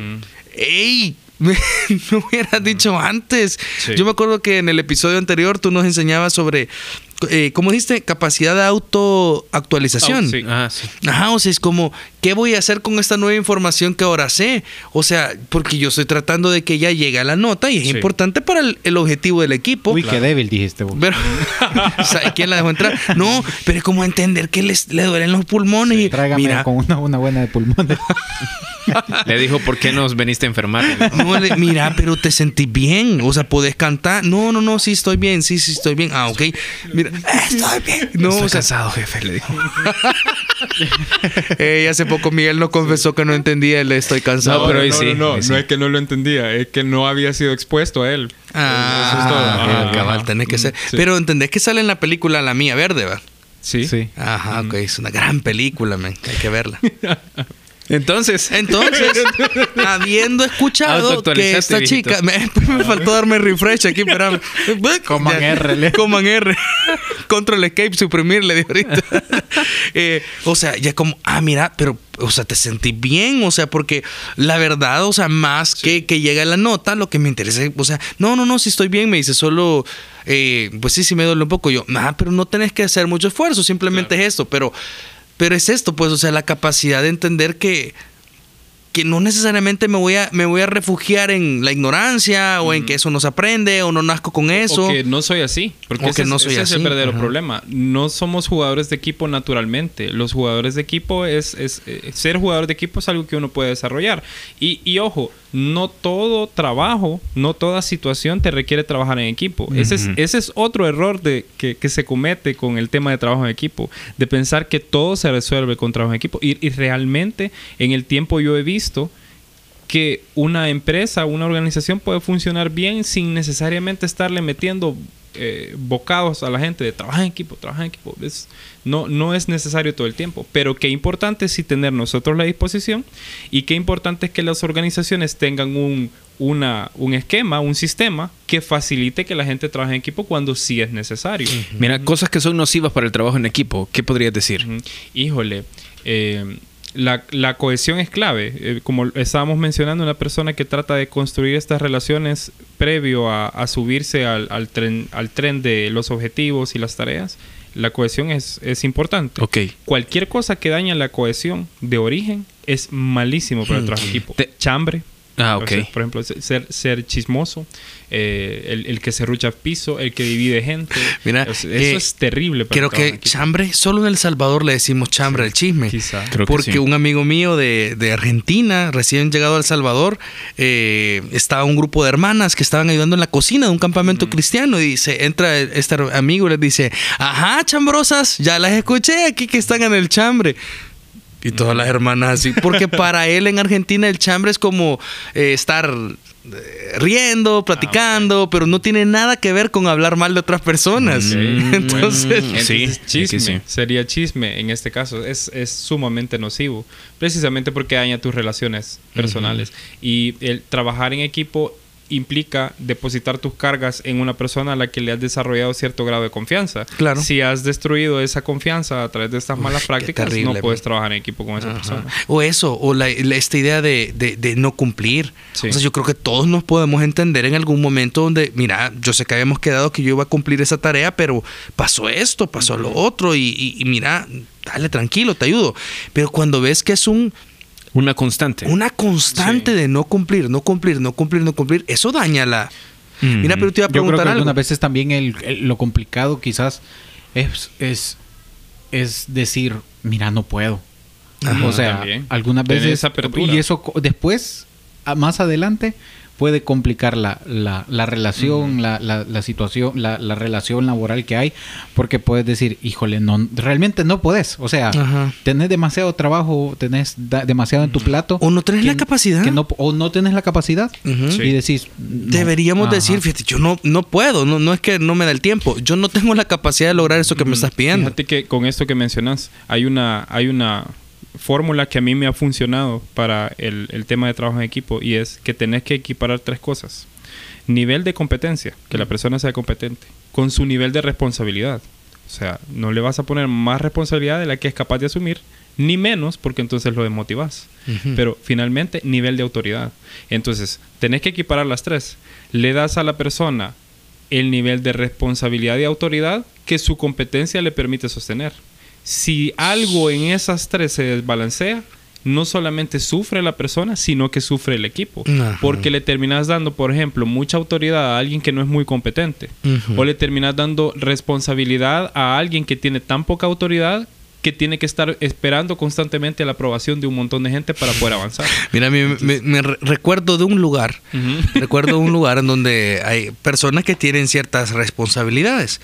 [SPEAKER 2] ¡ey! Me, me hubieras dicho antes.
[SPEAKER 3] Sí.
[SPEAKER 2] Yo me acuerdo que en el episodio anterior tú nos enseñabas sobre, eh, ¿cómo dijiste? Capacidad de autoactualización.
[SPEAKER 3] Oh, sí.
[SPEAKER 1] Ah, sí.
[SPEAKER 2] Ajá, o sea, es como, ¿qué voy a hacer con esta nueva información que ahora sé? O sea, porque yo estoy tratando de que ya llegue a la nota y es
[SPEAKER 3] Sí.
[SPEAKER 2] importante para el, el objetivo del equipo.
[SPEAKER 4] Uy, qué débil dijiste vos.
[SPEAKER 2] Pero, ¿sabe quién la dejó entrar? No, pero es como entender que les, le duelen los pulmones y
[SPEAKER 4] Tráigame
[SPEAKER 2] mira,
[SPEAKER 4] con una, una buena de pulmones.
[SPEAKER 1] Le dijo, ¿por qué nos veniste a enfermar?
[SPEAKER 2] no, le- mira, pero te sentís bien, o sea, podés cantar. No, no, no, sí estoy bien, sí, sí estoy bien. Ah, ok. Mira, estoy bien. No,
[SPEAKER 1] Estoy
[SPEAKER 2] o sea,
[SPEAKER 1] cansado, jefe, le dijo.
[SPEAKER 2] eh, hace poco Miguel nos confesó que no entendía el estoy cansado.
[SPEAKER 1] No, pero hoy
[SPEAKER 3] no,
[SPEAKER 1] sí,
[SPEAKER 3] no, no,
[SPEAKER 1] hoy sí.
[SPEAKER 3] no es que no lo entendía, es que no había sido expuesto a él.
[SPEAKER 2] Ah,
[SPEAKER 3] Eso es todo.
[SPEAKER 2] ah, cabal, tenés que ser.
[SPEAKER 3] Sí.
[SPEAKER 2] Pero entendés que sale en la película La Mía Verde, ¿va?
[SPEAKER 3] Sí.
[SPEAKER 4] Sí.
[SPEAKER 2] Ajá, ok, es una gran película, man. Hay que verla.
[SPEAKER 1] Entonces,
[SPEAKER 2] Entonces, habiendo escuchado que esta chica. Me, me faltó darme refresh aquí, espérame.
[SPEAKER 4] Coman
[SPEAKER 2] Ya,
[SPEAKER 4] R, le-
[SPEAKER 2] Coman R. Control escape, suprimir, le digo ahorita. Eh, o sea, ya como, ah, mira, pero, o sea, te sentí bien, o sea, porque la verdad, o sea, más que, que llega la nota, lo que me interesa, es, o sea, no, no, no, si estoy bien, me dice, solo, eh, pues sí, sí me duele un poco. Yo, ah, pero no tenés que hacer mucho esfuerzo, simplemente es esto, pero, pero es esto, pues, o sea, la capacidad de entender que que no necesariamente me voy a me voy a refugiar en la ignorancia o en que eso no se aprende o no nazco con eso.
[SPEAKER 3] O que no soy así. Porque
[SPEAKER 2] O
[SPEAKER 3] ese,
[SPEAKER 2] que no
[SPEAKER 3] es-
[SPEAKER 2] soy
[SPEAKER 3] ese es el
[SPEAKER 2] así,
[SPEAKER 3] verdadero
[SPEAKER 2] ajá.
[SPEAKER 3] problema. No somos jugadores de equipo naturalmente. Los jugadores de equipo es, es- eh, ser jugador de equipo es algo que uno puede desarrollar. Y, y ojo, no todo trabajo, no toda situación te requiere trabajar en equipo. ese, es,
[SPEAKER 1] Ujú.
[SPEAKER 3] ese es otro error de, que, que se comete con el tema de trabajo en equipo. De pensar que todo se resuelve con trabajo en equipo. Y, y realmente en el tiempo yo he visto que una empresa, una organización puede funcionar bien sin necesariamente estarle metiendo eh, bocados a la gente de trabajar en equipo, trabajar en equipo. Es- no, no es necesario todo el tiempo, pero qué importante es sí tener nosotros la disposición y qué importante es que las organizaciones tengan un, una, un esquema, un sistema que facilite que la gente trabaje en equipo cuando sí es necesario.
[SPEAKER 1] mira, cosas que son nocivas para el trabajo en equipo. ¿Qué podrías decir?
[SPEAKER 3] Híjole, eh, la, la cohesión es clave. Eh, como estábamos mencionando, una persona que trata de construir estas relaciones previo a, a subirse al, al tren, al tren de los objetivos y las tareas, la cohesión es, es importante.
[SPEAKER 1] Ok.
[SPEAKER 3] Cualquier cosa que daña la cohesión de origen es malísimo para el trabajo en equipo.
[SPEAKER 1] Te-
[SPEAKER 3] Chambre.
[SPEAKER 1] Ah,
[SPEAKER 3] o
[SPEAKER 1] ok.
[SPEAKER 3] sea, por ejemplo, ser, ser chismoso, eh, el, el que se rucha piso, el que divide gente.
[SPEAKER 2] Mira,
[SPEAKER 3] Es- eso
[SPEAKER 2] que
[SPEAKER 3] es terrible para
[SPEAKER 2] Creo que chambre, solo en El Salvador le decimos chambre al chisme.
[SPEAKER 3] Quizá.
[SPEAKER 1] Creo que
[SPEAKER 2] Porque
[SPEAKER 1] sí.
[SPEAKER 2] un amigo mío de, de Argentina, recién llegado a El Salvador, eh, estaba un grupo de hermanas que estaban ayudando en la cocina de un campamento cristiano y dice, entra este amigo y les dice, ajá, chambrosas, ya las escuché aquí que están en el chambre. Y todas las hermanas así, porque para él en Argentina el chambre es como eh, estar eh, riendo, platicando, pero no tiene nada que ver con hablar mal de otras personas.
[SPEAKER 1] Mm,
[SPEAKER 2] Entonces,
[SPEAKER 1] bueno. Sí,
[SPEAKER 3] Entonces,
[SPEAKER 1] es que
[SPEAKER 3] chisme.
[SPEAKER 1] sí.
[SPEAKER 3] Sería chisme en este caso. Es, es sumamente nocivo. Precisamente porque daña tus relaciones personales. Y el trabajar en equipo implica depositar tus cargas en una persona a la que le has desarrollado cierto grado de confianza.
[SPEAKER 2] Claro.
[SPEAKER 3] Si has destruido esa confianza a través de estas malas prácticas,
[SPEAKER 2] terrible,
[SPEAKER 3] no puedes trabajar en equipo con esa persona.
[SPEAKER 2] O eso, o la- la- esta idea de, de- de no cumplir.
[SPEAKER 3] Sí.
[SPEAKER 2] O sea, yo creo que todos nos podemos entender en algún momento donde, mira, yo sé que habíamos quedado que yo iba a cumplir esa tarea, pero pasó esto, pasó lo otro, y, y- y mira, dale tranquilo, te ayudo. Pero cuando ves que es un,
[SPEAKER 1] Una constante.
[SPEAKER 2] una constante
[SPEAKER 3] Sí.
[SPEAKER 2] de no cumplir, no cumplir, no cumplir, no cumplir, eso daña la...
[SPEAKER 1] Mm.
[SPEAKER 2] Mira, pero te iba a
[SPEAKER 4] Yo creo
[SPEAKER 2] preguntar
[SPEAKER 4] que
[SPEAKER 2] algo.
[SPEAKER 4] algunas veces también el, el- lo complicado quizás es, es, es decir, mira, no puedo.
[SPEAKER 2] Ajá.
[SPEAKER 4] o sea,
[SPEAKER 3] También.
[SPEAKER 4] algunas veces...
[SPEAKER 3] esa.
[SPEAKER 4] Y eso después, a- más adelante, puede complicar la, la, la relación, la, la, la situación, la, la relación laboral que hay, porque puedes decir, híjole, no, realmente no puedes. O sea,
[SPEAKER 2] Ajá.
[SPEAKER 4] tenés demasiado trabajo, tenés da- demasiado en tu plato.
[SPEAKER 2] O no tenés
[SPEAKER 4] que-
[SPEAKER 2] la capacidad.
[SPEAKER 4] que no, o no tenés la capacidad.
[SPEAKER 3] Sí.
[SPEAKER 4] Y decís... no.
[SPEAKER 2] Deberíamos
[SPEAKER 4] Ajá.
[SPEAKER 2] decir, fíjate, yo no, no puedo, no, no es que no me da el tiempo, yo no tengo la capacidad de lograr eso que me estás pidiendo.
[SPEAKER 3] Fíjate que con esto que mencionas, hay una, hay una fórmula que a mí me ha funcionado para el, el tema de trabajo en equipo y es que tenés que equiparar tres cosas. Nivel de competencia, que la persona sea competente, con su nivel de responsabilidad. O sea, no le vas a poner más responsabilidad de la que es capaz de asumir, ni menos, porque entonces lo desmotivas. Pero finalmente, nivel de autoridad. Entonces, tenés que equiparar las tres. Le das a la persona el nivel de responsabilidad y autoridad que su competencia le permite sostener. Si algo en esas tres se desbalancea, no solamente sufre la persona, sino que sufre el equipo.
[SPEAKER 2] Ajá.
[SPEAKER 3] Porque le terminas dando, por ejemplo, mucha autoridad a alguien que no es muy competente. O le terminas dando responsabilidad a alguien que tiene tan poca autoridad que tiene que estar esperando constantemente la aprobación de un montón de gente para poder avanzar.
[SPEAKER 2] Mira, me, me- me re- recuerdo de un lugar, recuerdo un lugar en donde hay personas que tienen ciertas responsabilidades.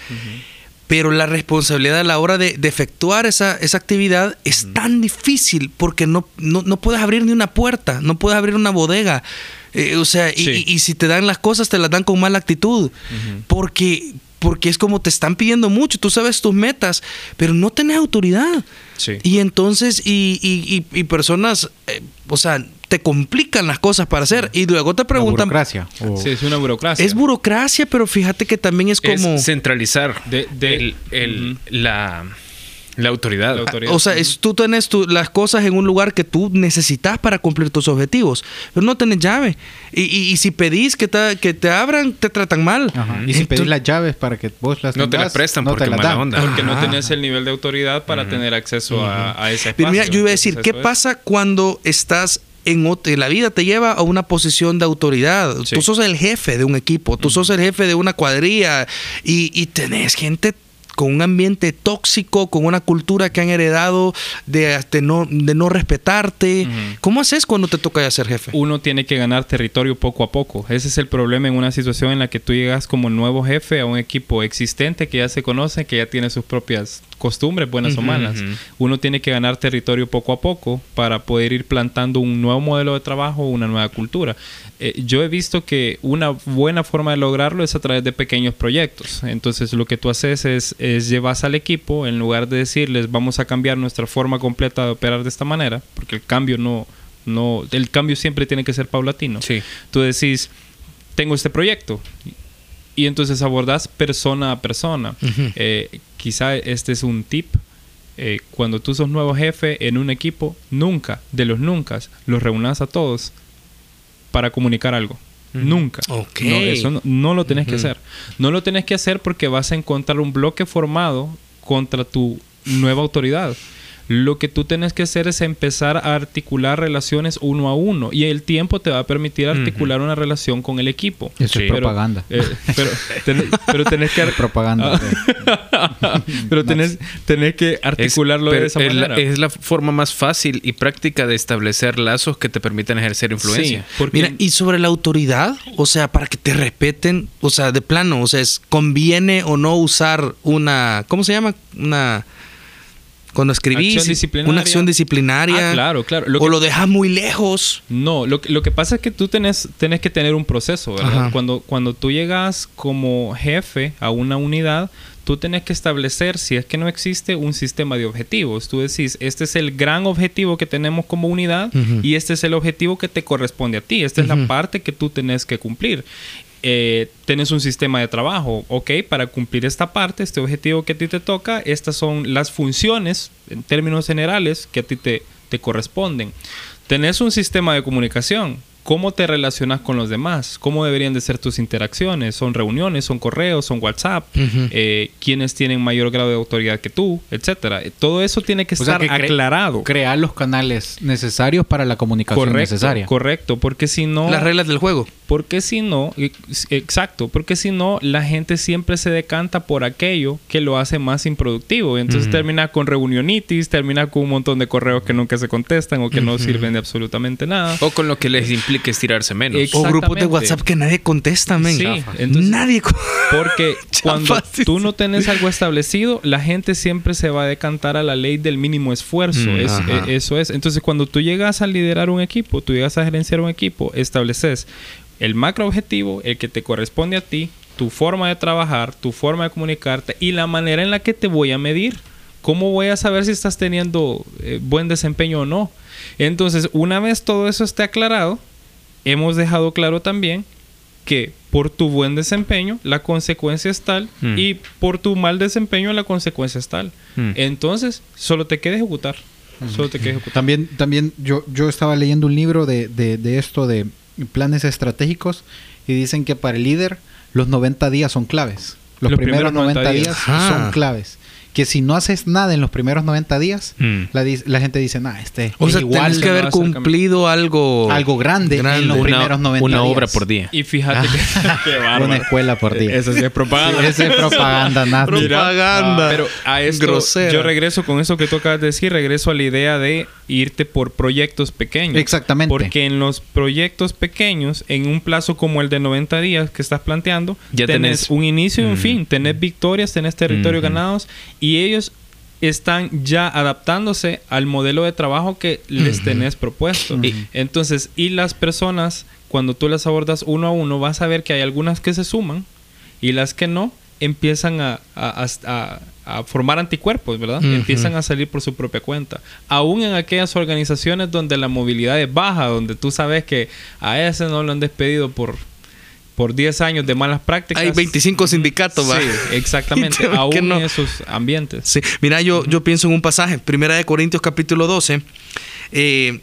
[SPEAKER 2] Pero la responsabilidad a la hora de, de efectuar esa, esa actividad es tan difícil porque no, no, no puedes abrir ni una puerta, no puedes abrir una bodega. Eh, o sea, y,
[SPEAKER 3] Sí.
[SPEAKER 2] y- y si te dan las cosas, te las dan con mala actitud. Porque, porque es como te están pidiendo mucho, tú sabes tus metas, pero no tenés autoridad.
[SPEAKER 3] Sí.
[SPEAKER 2] Y entonces, y, y- y- y personas, eh, o sea, te complican las cosas para hacer. Y luego te preguntan,
[SPEAKER 4] burocracia. o-
[SPEAKER 3] Sí, es una burocracia.
[SPEAKER 2] es burocracia, pero fíjate que también es como...
[SPEAKER 1] Es centralizar
[SPEAKER 3] De- de-
[SPEAKER 1] el- la, la autoridad.
[SPEAKER 3] La autoridad.
[SPEAKER 2] O sea, es, tú tenés tu- las cosas en un lugar que tú necesitas para cumplir tus objetivos, pero no tenés llave. Y, y- y si pedís que te, que te abran, te tratan mal.
[SPEAKER 4] Ajá. Y si pedís las llaves para que vos las
[SPEAKER 1] No te las prestan
[SPEAKER 4] no
[SPEAKER 1] porque
[SPEAKER 4] te las
[SPEAKER 1] mala onda.
[SPEAKER 3] Porque no tenés el nivel de autoridad para tener acceso a, a ese espacio.
[SPEAKER 2] Pero mira, yo iba a decir, ¿qué pasa cuando estás en ot- la vida te lleva a una posición de autoridad?
[SPEAKER 3] Sí.
[SPEAKER 2] Tú sos el jefe de un equipo, tú sos el jefe de una cuadrilla y, y tenés gente con un ambiente tóxico, con una cultura que han heredado de, de no, de no respetarte. ¿Cómo haces cuando te toca ya ser jefe?
[SPEAKER 3] Uno tiene que ganar territorio poco a poco. Ese es el problema en una situación en la que tú llegas como nuevo jefe a un equipo existente que ya se conoce, que ya tiene sus propias costumbres, buenas o malas. Uno tiene que ganar territorio poco a poco para poder ir plantando un nuevo modelo de trabajo, una nueva cultura. Eh, yo he visto que una buena forma de lograrlo es a través de pequeños proyectos. Entonces lo que tú haces es, es llevas al equipo, en lugar de decirles vamos a cambiar nuestra forma completa de operar de esta manera, porque el cambio no, no, el cambio siempre tiene que ser paulatino.
[SPEAKER 1] Sí.
[SPEAKER 3] Tú decís, tengo este proyecto. Y entonces abordás persona a persona. Eh, quizá este es un tip. Eh, cuando tú sos nuevo jefe en un equipo, nunca, de los nunca, los reúnas a todos para comunicar algo. Nunca.
[SPEAKER 2] Ok.
[SPEAKER 3] No, eso no, no lo tenés que hacer. No lo tenés que hacer porque vas a encontrar un bloque formado contra tu nueva autoridad. Lo que tú tienes que hacer es empezar a articular relaciones uno a uno y el tiempo te va a permitir articular una relación con el equipo.
[SPEAKER 4] Eso
[SPEAKER 1] Sí.
[SPEAKER 4] es propaganda.
[SPEAKER 3] Eh, pero, tenés, pero tenés que
[SPEAKER 4] propaganda.
[SPEAKER 3] Ah. pero tenés, tenés que articularlo
[SPEAKER 1] pero
[SPEAKER 3] de esa
[SPEAKER 1] es la-
[SPEAKER 3] manera.
[SPEAKER 1] es la forma más fácil y práctica de establecer lazos que te permitan ejercer influencia.
[SPEAKER 3] Sí, porque
[SPEAKER 2] Mira, y sobre la autoridad, o sea, para que te respeten, o sea, de plano, o sea, es, conviene o no usar una, ¿cómo se llama? Una, cuando escribís,
[SPEAKER 3] Acción
[SPEAKER 2] una acción disciplinaria.
[SPEAKER 3] Ah, claro, claro. Lo
[SPEAKER 2] o
[SPEAKER 3] que-
[SPEAKER 2] lo dejas muy lejos.
[SPEAKER 3] No, lo, que- lo que pasa es que tú tenés, tenés que tener un proceso, ¿verdad?
[SPEAKER 2] Ajá.
[SPEAKER 3] Cuando, cuando tú llegas como jefe a una unidad, tú tenés que establecer, si es que no existe, un sistema de objetivos. Tú decís, este es el gran objetivo que tenemos como unidad y este es el objetivo que te corresponde a ti. Esta es la parte que tú tenés que cumplir. Eh, tenés un sistema de trabajo, ok, para cumplir esta parte, este objetivo que a ti te toca, estas son las funciones, en términos generales, que a ti te, te corresponden. Tenés un sistema de comunicación, cómo te relacionas con los demás, cómo deberían de ser tus interacciones, son reuniones, son correos, son WhatsApp, eh, quiénes tienen mayor grado de autoridad que tú, etcétera. Eh, Todo eso tiene que
[SPEAKER 4] O sea,
[SPEAKER 3] estar
[SPEAKER 4] que cre-
[SPEAKER 3] aclarado.
[SPEAKER 4] Crear los canales necesarios para la comunicación
[SPEAKER 3] Correcto,
[SPEAKER 4] necesaria.
[SPEAKER 3] correcto, porque si no...
[SPEAKER 2] Las reglas del juego.
[SPEAKER 3] Porque si no, ex- exacto, porque si no, la gente siempre se decanta por aquello que lo hace más improductivo. Entonces
[SPEAKER 1] Ujú.
[SPEAKER 3] termina con reunionitis, termina con un montón de correos que nunca se contestan o que no sirven de absolutamente nada.
[SPEAKER 1] O con lo que les implica estirarse menos.
[SPEAKER 2] O grupos de. WhatsApp que nadie contesta, men.
[SPEAKER 3] Sí, entonces-
[SPEAKER 2] nadie.
[SPEAKER 3] Porque cuando tú no tenés algo establecido, la gente siempre se va a decantar a la ley del mínimo esfuerzo.
[SPEAKER 1] Mm,
[SPEAKER 3] Es- eh, eso es. Entonces, cuando tú llegas a liderar un equipo, tú llegas a gerenciar un equipo, estableces el macro objetivo, el que te corresponde a ti, tu forma de trabajar, tu forma de comunicarte y la manera en la que te voy a medir. ¿Cómo voy a saber si estás teniendo eh, buen desempeño o no? Entonces, una vez todo eso esté aclarado, hemos dejado claro también que por tu buen desempeño la consecuencia es tal
[SPEAKER 1] Mm.
[SPEAKER 3] y por tu mal desempeño la consecuencia es tal.
[SPEAKER 1] Mm.
[SPEAKER 3] Entonces, solo te queda ejecutar. Solo te queda ejecutar.
[SPEAKER 4] También, también yo, yo estaba leyendo un libro de, de- de esto de planes estratégicos y dicen que para el líder los 90 días son claves. Los,
[SPEAKER 3] Los
[SPEAKER 4] primeros,
[SPEAKER 3] primeros 90
[SPEAKER 4] 90 días, son claves. Que si no haces nada en los primeros 90 días,
[SPEAKER 1] Mm.
[SPEAKER 4] la, gente dice, nah, este
[SPEAKER 2] O
[SPEAKER 4] es
[SPEAKER 2] sea,
[SPEAKER 4] igual
[SPEAKER 2] tienes que haber cumplido algo...
[SPEAKER 4] algo grande, en los
[SPEAKER 1] Una,
[SPEAKER 4] primeros 90
[SPEAKER 1] una obra
[SPEAKER 4] días.
[SPEAKER 1] por día.
[SPEAKER 3] Y fíjate que... Qué bárbaro.
[SPEAKER 4] Una escuela por día.
[SPEAKER 3] Eso sí es propaganda.
[SPEAKER 4] Esa es propaganda, nada.
[SPEAKER 3] Mira,
[SPEAKER 2] Propaganda.
[SPEAKER 3] Pero a esto,
[SPEAKER 2] Grosera.
[SPEAKER 3] yo regreso con eso que tú acabas de decir, regreso a la idea de irte por proyectos pequeños.
[SPEAKER 4] Exactamente.
[SPEAKER 3] Porque en los proyectos pequeños, en un plazo como el de 90 días que estás planteando,
[SPEAKER 1] Ya
[SPEAKER 3] tenés,
[SPEAKER 1] tenés-
[SPEAKER 3] un inicio y un
[SPEAKER 1] Mm.
[SPEAKER 3] fin, tenés victorias, tenés territorios
[SPEAKER 1] Ujú.
[SPEAKER 3] ganados y ellos están ya adaptándose al modelo de trabajo que les tenés propuesto. Entonces, y las personas, cuando tú las abordas uno a uno, vas a ver que hay algunas que se suman y las que no empiezan a, a- a- formar anticuerpos, ¿verdad? Empiezan a salir por su propia cuenta. Aún en aquellas organizaciones donde la movilidad es baja, donde tú sabes que a ese no lo han despedido por, por 10 años de malas prácticas.
[SPEAKER 2] Hay 25 sindicatos, va.
[SPEAKER 3] Sí, exactamente. Aún
[SPEAKER 2] no.
[SPEAKER 3] en esos ambientes.
[SPEAKER 2] Sí, mira, yo, yo pienso en un pasaje, Primera de Corintios capítulo 12. eh,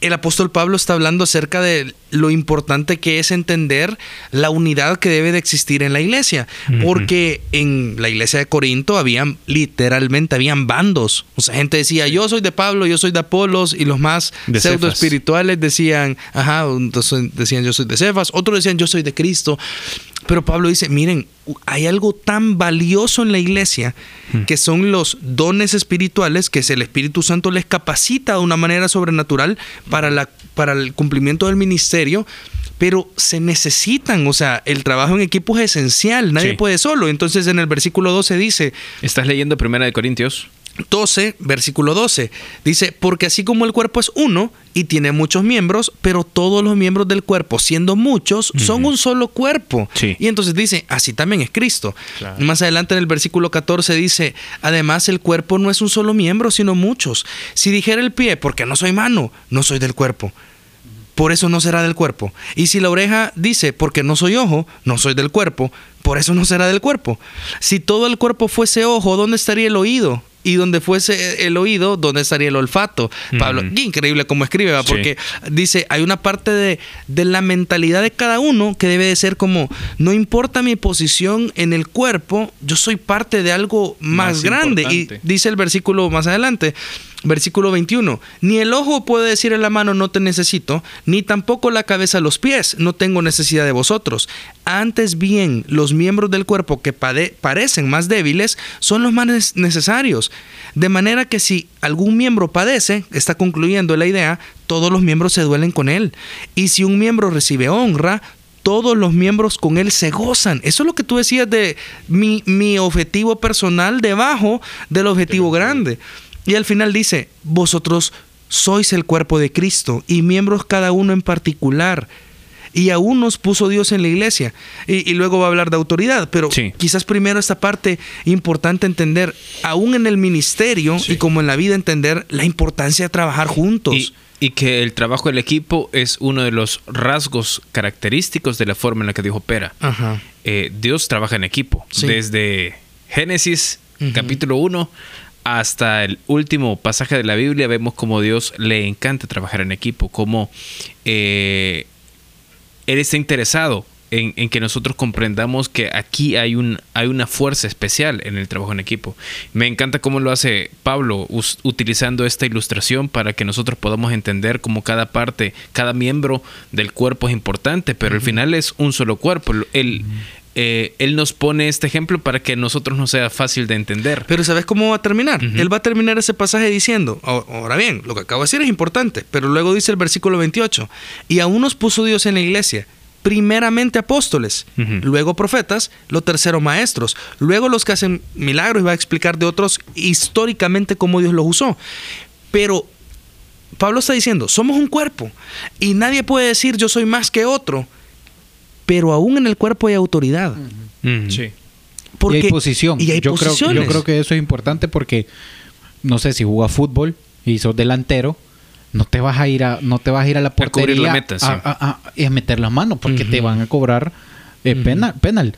[SPEAKER 2] el apóstol Pablo está hablando acerca de lo importante que es entender la unidad que debe de existir en la iglesia. Porque en la iglesia de Corinto habían, literalmente, habían bandos. O sea, gente decía, yo soy de Pablo, yo soy de Apolos, y los más
[SPEAKER 1] De
[SPEAKER 2] pseudo
[SPEAKER 1] Cefas.
[SPEAKER 2] espirituales decían, ajá, entonces decían yo soy de Cefas, otros decían yo soy de Cristo. Pero Pablo dice, miren, hay algo tan valioso en la iglesia que son los dones espirituales que es el Espíritu Santo les capacita de una manera sobrenatural para, la, para el cumplimiento del ministerio. Pero se necesitan, o sea, el trabajo en equipo es esencial, nadie
[SPEAKER 1] Sí.
[SPEAKER 2] puede solo. Entonces en el versículo 12 dice,
[SPEAKER 1] ¿Estás leyendo Primera de Corintios?
[SPEAKER 2] 12, versículo 12. Dice, porque así como el cuerpo es uno y tiene muchos miembros, pero todos los miembros del cuerpo, siendo muchos, son un solo cuerpo.
[SPEAKER 1] Sí.
[SPEAKER 2] Y entonces dice, así también es Cristo.
[SPEAKER 1] Claro.
[SPEAKER 2] Más adelante en el versículo 14 dice, además el cuerpo no es un solo miembro, sino muchos. Si dijera el pie, porque no soy mano, no soy del cuerpo. Por eso no será del cuerpo. Y si la oreja dice, porque no soy ojo, no soy del cuerpo, por eso no será del cuerpo. Si todo el cuerpo fuese ojo, ¿dónde estaría el oído? Y donde fuese el oído, ¿dónde estaría el olfato? Pablo, qué increíble cómo escribe, ¿va?
[SPEAKER 1] Sí.
[SPEAKER 2] porque dice, hay una parte de, de la mentalidad de cada uno que debe de ser como, no importa mi posición en el cuerpo, yo soy parte de algo más,
[SPEAKER 3] Más
[SPEAKER 2] grande. Y dice el versículo más adelante, versículo 21, ni el ojo puede decir a la mano no te necesito, ni tampoco la cabeza a los pies, no tengo necesidad de vosotros. Antes bien, los miembros del cuerpo que pade- parecen más débiles son los más necesarios. De manera que si algún miembro padece, está concluyendo la idea, todos los miembros se duelen con él. Y si un miembro recibe honra, todos los miembros con él se gozan. Eso es lo que tú decías de mi, mi objetivo personal debajo del objetivo grande. Y al final dice, vosotros sois el cuerpo de Cristo y miembros cada uno en particular. y a unos puso Dios en la iglesia. Y, y luego va a hablar de autoridad, pero
[SPEAKER 1] Sí.
[SPEAKER 2] quizás primero esta parte importante entender, aún en el ministerio y como en la vida, entender la importancia de trabajar juntos.
[SPEAKER 1] Y, y que el trabajo del equipo es uno de los rasgos característicos de la forma en la que Dios opera.
[SPEAKER 2] Ajá.
[SPEAKER 1] Eh, Dios trabaja en equipo.
[SPEAKER 2] Sí.
[SPEAKER 1] Desde Génesis, capítulo 1, hasta el último pasaje de la Biblia, vemos como Dios le encanta trabajar en equipo, como eh, Él está interesado en, en que nosotros comprendamos que aquí hay, un, hay una fuerza especial en el trabajo en equipo. Me encanta cómo lo hace Pablo utilizando esta ilustración para que nosotros podamos entender cómo cada parte, cada miembro del cuerpo es importante, pero al final es un solo cuerpo. Él, eh, él nos pone este ejemplo para que a nosotros nos sea fácil de entender.
[SPEAKER 2] Pero ¿sabes cómo va a terminar? Él va a terminar ese pasaje diciendo, "Ahora- bien, lo que acabo de decir es importante, pero luego dice el versículo 28, y a unos puso Dios en la iglesia, primeramente apóstoles, luego profetas, lo tercero maestros, luego los que hacen milagros y va a explicar de otros históricamente cómo Dios los usó. Pero Pablo está diciendo, somos un cuerpo y nadie puede decir yo soy más que otro, pero aún en el cuerpo hay autoridad.
[SPEAKER 3] Sí.
[SPEAKER 2] Porque-
[SPEAKER 4] y hay posición.
[SPEAKER 2] Y hay
[SPEAKER 4] yo, creo, yo creo que eso es importante porque, no sé, si jugas fútbol y sos delantero, no te vas a ir a, no te vas a, ir a la
[SPEAKER 1] cubrir
[SPEAKER 4] portería
[SPEAKER 1] la meta, sí.
[SPEAKER 4] a, a- a- y a meter las manos porque te van a cobrar eh, penal, penal.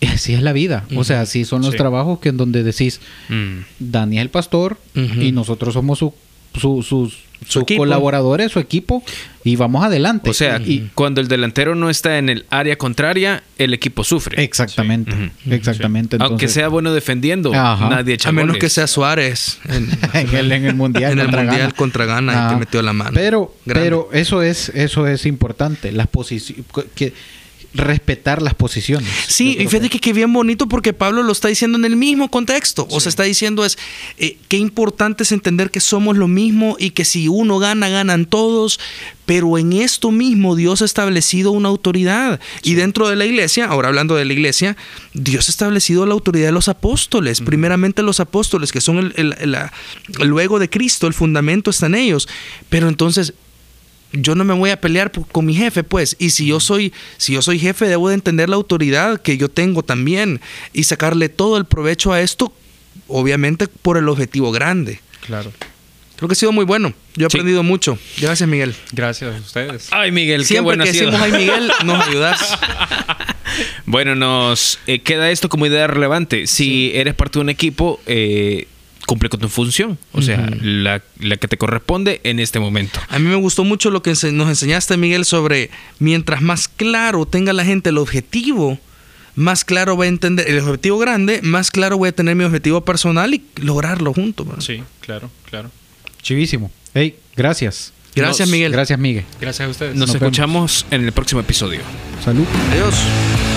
[SPEAKER 4] Y así es la vida. O sea, así son los
[SPEAKER 3] Sí.
[SPEAKER 4] trabajos que en donde decís,
[SPEAKER 1] Mm.
[SPEAKER 4] Dani es el pastor y nosotros somos su, su- sus,
[SPEAKER 2] Su
[SPEAKER 4] sus
[SPEAKER 2] equipo.
[SPEAKER 4] colaboradores, su equipo, y vamos adelante.
[SPEAKER 1] O sea,
[SPEAKER 4] y,
[SPEAKER 1] cuando el delantero no está en el área contraria, el equipo sufre.
[SPEAKER 4] exactamente,
[SPEAKER 1] Sí.
[SPEAKER 4] exactamente.
[SPEAKER 1] Aunque
[SPEAKER 4] Entonces,
[SPEAKER 1] sea bueno defendiendo,
[SPEAKER 4] Ajá.
[SPEAKER 1] nadie echa
[SPEAKER 2] a menos
[SPEAKER 1] goles.
[SPEAKER 2] que sea Suárez. en-
[SPEAKER 4] en el, en el mundial
[SPEAKER 2] En el
[SPEAKER 4] contra
[SPEAKER 2] Mundial
[SPEAKER 4] Ghana.
[SPEAKER 2] contra Ghana, y que
[SPEAKER 4] Ajá.
[SPEAKER 2] metió la mano.
[SPEAKER 4] Pero,
[SPEAKER 2] Grande.
[SPEAKER 4] pero eso es, eso es importante, las posiciones, que respetar las posiciones.
[SPEAKER 2] Sí, y fíjate que, que bien bonito porque Pablo lo está diciendo en el mismo contexto. O sea, está diciendo es eh, qué importante es entender que somos lo mismo y que si uno gana, ganan todos. Pero en esto mismo Dios ha establecido una autoridad. Y dentro de la iglesia, ahora hablando de la iglesia, Dios ha establecido la autoridad de los apóstoles. Primeramente los apóstoles, que son el, el- la- luego de Cristo, el fundamento está en ellos. Pero entonces yo no me voy a pelear por- con mi jefe, pues. Y si yo soy, si yo soy jefe, debo de entender la autoridad que yo tengo también y sacarle todo el provecho a esto, obviamente por el objetivo grande.
[SPEAKER 3] Claro.
[SPEAKER 2] Creo que ha sido muy bueno. Yo he
[SPEAKER 1] Sí.
[SPEAKER 2] aprendido mucho. Gracias, Miguel.
[SPEAKER 3] Gracias a ustedes.
[SPEAKER 1] Ay, Miguel, qué
[SPEAKER 2] Siempre
[SPEAKER 1] bueno
[SPEAKER 2] que
[SPEAKER 1] ha sido.
[SPEAKER 2] decimos ay Miguel, nos ayudas.
[SPEAKER 1] Bueno, nos eh, queda esto como idea relevante. Si eres parte de un equipo, eh, cumple con tu función. O sea, la, la que te corresponde en este momento.
[SPEAKER 2] A mí me gustó mucho lo que nos enseñaste, Miguel, sobre mientras más claro tenga la gente el objetivo, más claro va a entender el objetivo grande, más claro voy a tener mi objetivo personal y lograrlo juntos.
[SPEAKER 3] Sí, claro, claro.
[SPEAKER 4] Chivísimo. Hey, gracias.
[SPEAKER 2] Gracias,
[SPEAKER 1] Nos-
[SPEAKER 2] Miguel.
[SPEAKER 4] Gracias, Miguel.
[SPEAKER 3] Gracias a ustedes.
[SPEAKER 1] Nos,
[SPEAKER 4] Nos vemos.
[SPEAKER 1] escuchamos en el próximo episodio.
[SPEAKER 4] Salud.
[SPEAKER 2] Adiós.